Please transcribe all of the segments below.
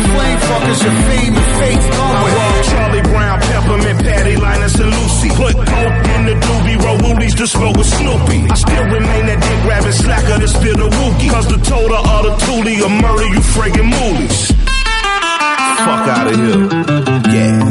them flame fuckers of fame and faith going. Charlie Brown, Peppermint, Patty, Linus, and Lucy. Put Coke in the doobie, roll woolies to smoke with Snoopy. I still remain that dick rabbit slacker that spill the wookie. Cause the total of the Thule will murder you friggin' moolies. Fuck out of here. Yeah.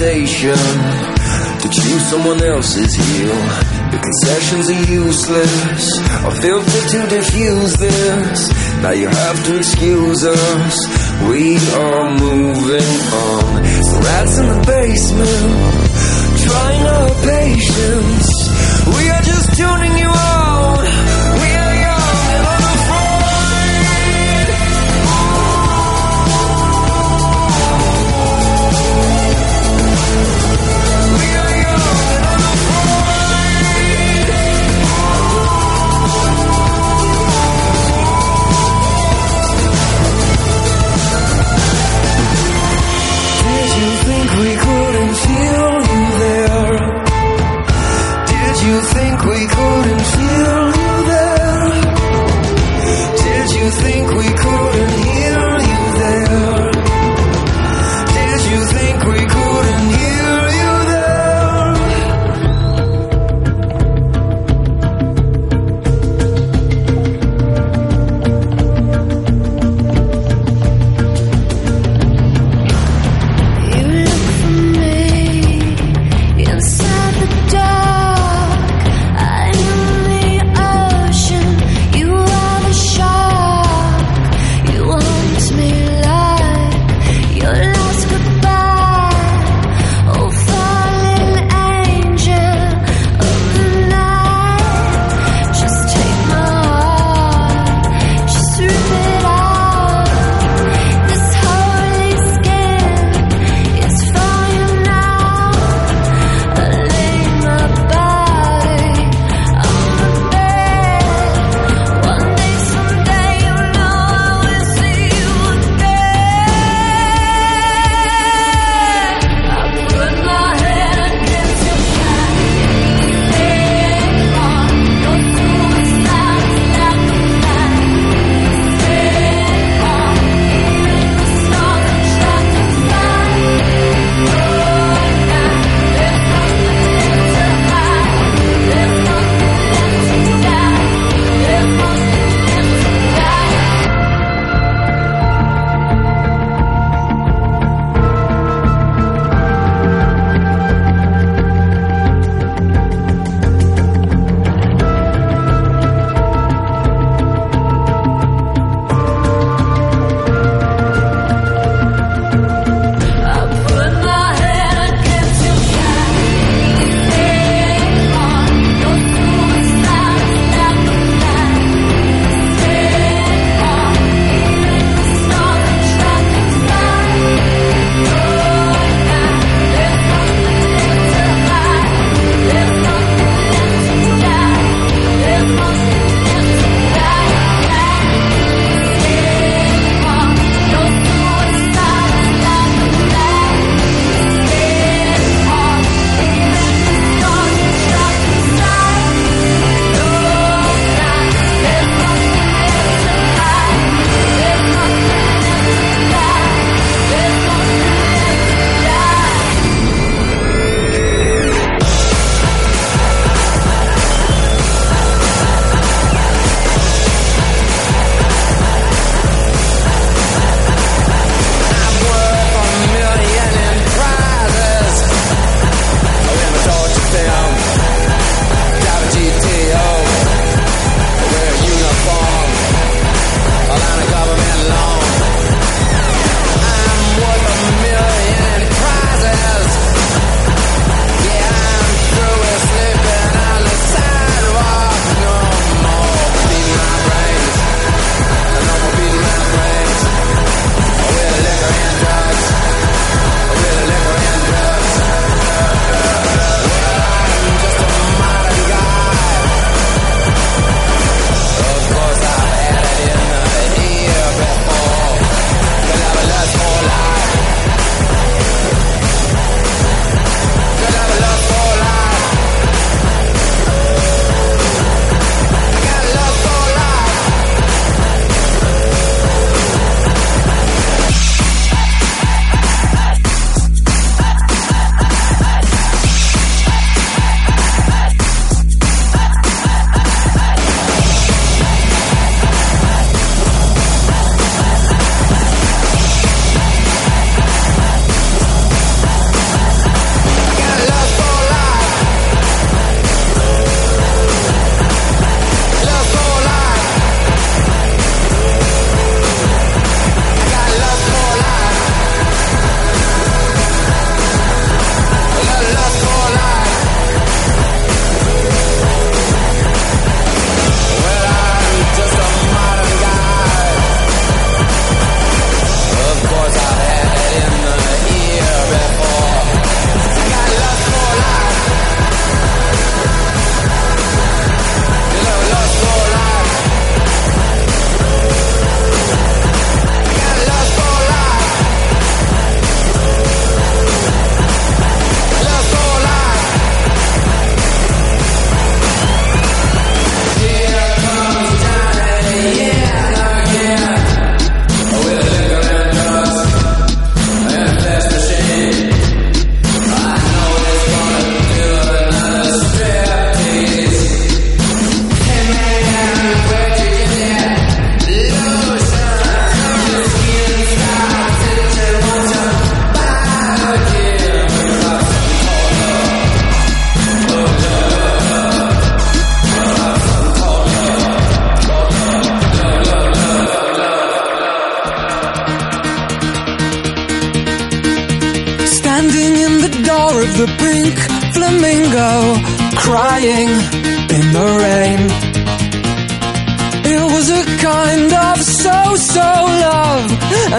Invitation to choose someone else's heel. The concessions are useless, a filter to diffuse this. Now you have to excuse us. We are moving on. Some rats in the basement, trying our patience. We are just tuning you out.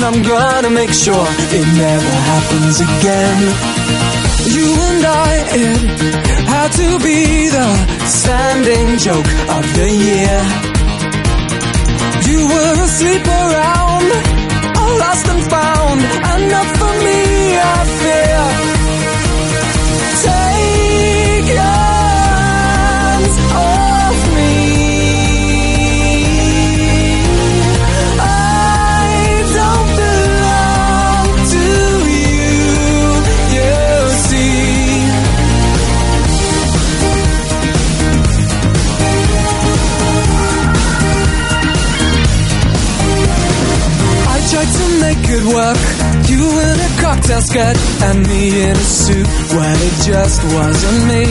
And I'm gonna make sure it never happens again. You and I, it had to be the standing joke of the year. You were asleep around, all lost and found, enough for me, I fear. at work. You in a cocktail skirt and me in a suit Well, it just wasn't me.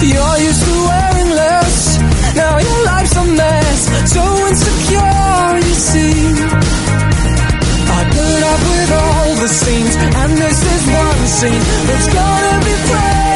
You're used to wearing less, now your life's a mess. So insecure, you see. I put up with all the scenes, and this is one scene that's gonna be fresh.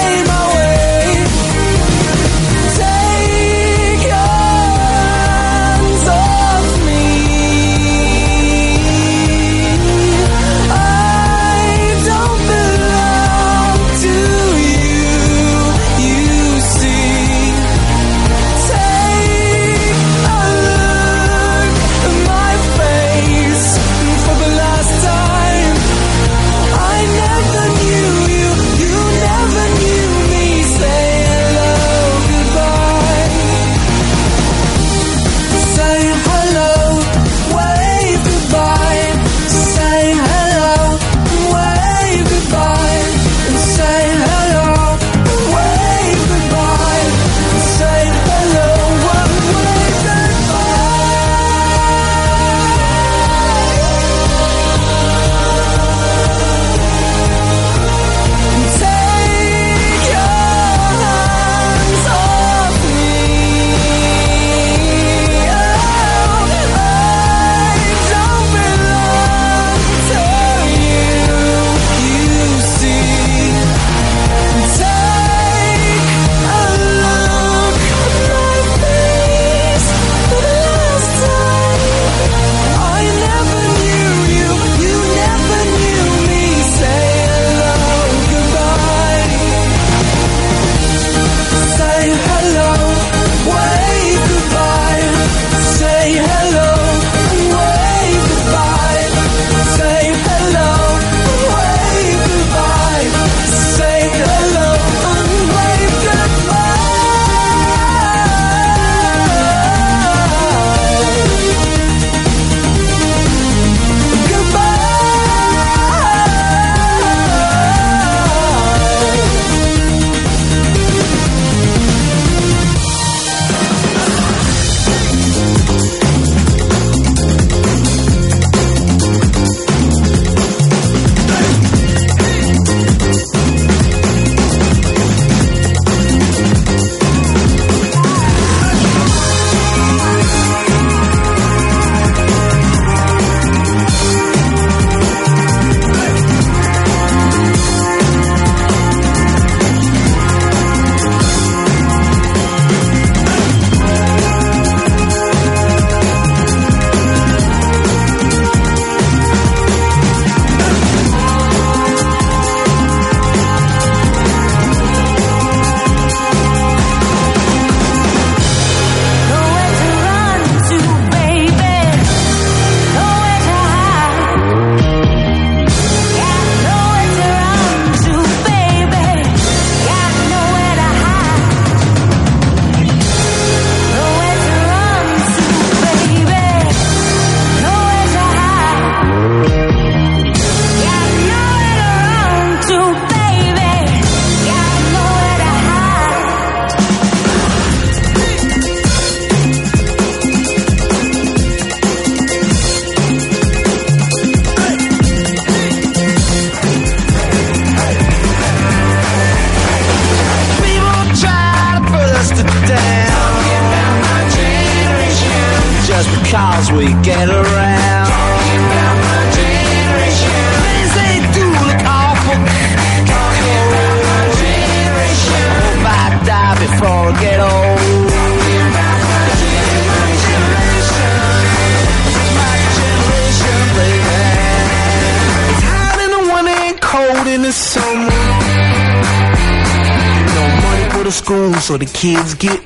So the kids get.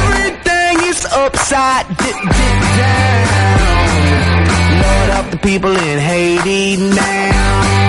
Everything is upside down. Lord help the people in Haiti now.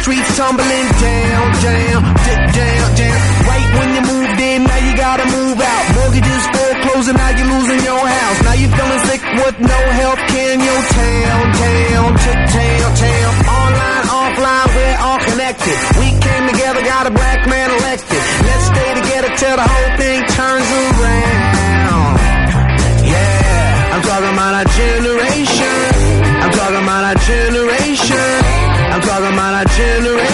streets tumbling down, down, down, down. Right when you moved in, now you gotta move out. Mortgages foreclosing, now you're losing your house. Now you're feeling sick with no help Can your town, town, town, town. Online, offline, we're all connected. We came together, got a black man elected. Let's stay together till the whole thing turns around. Yeah, I'm talking about our generation. I'm talking about our generation talking about our generation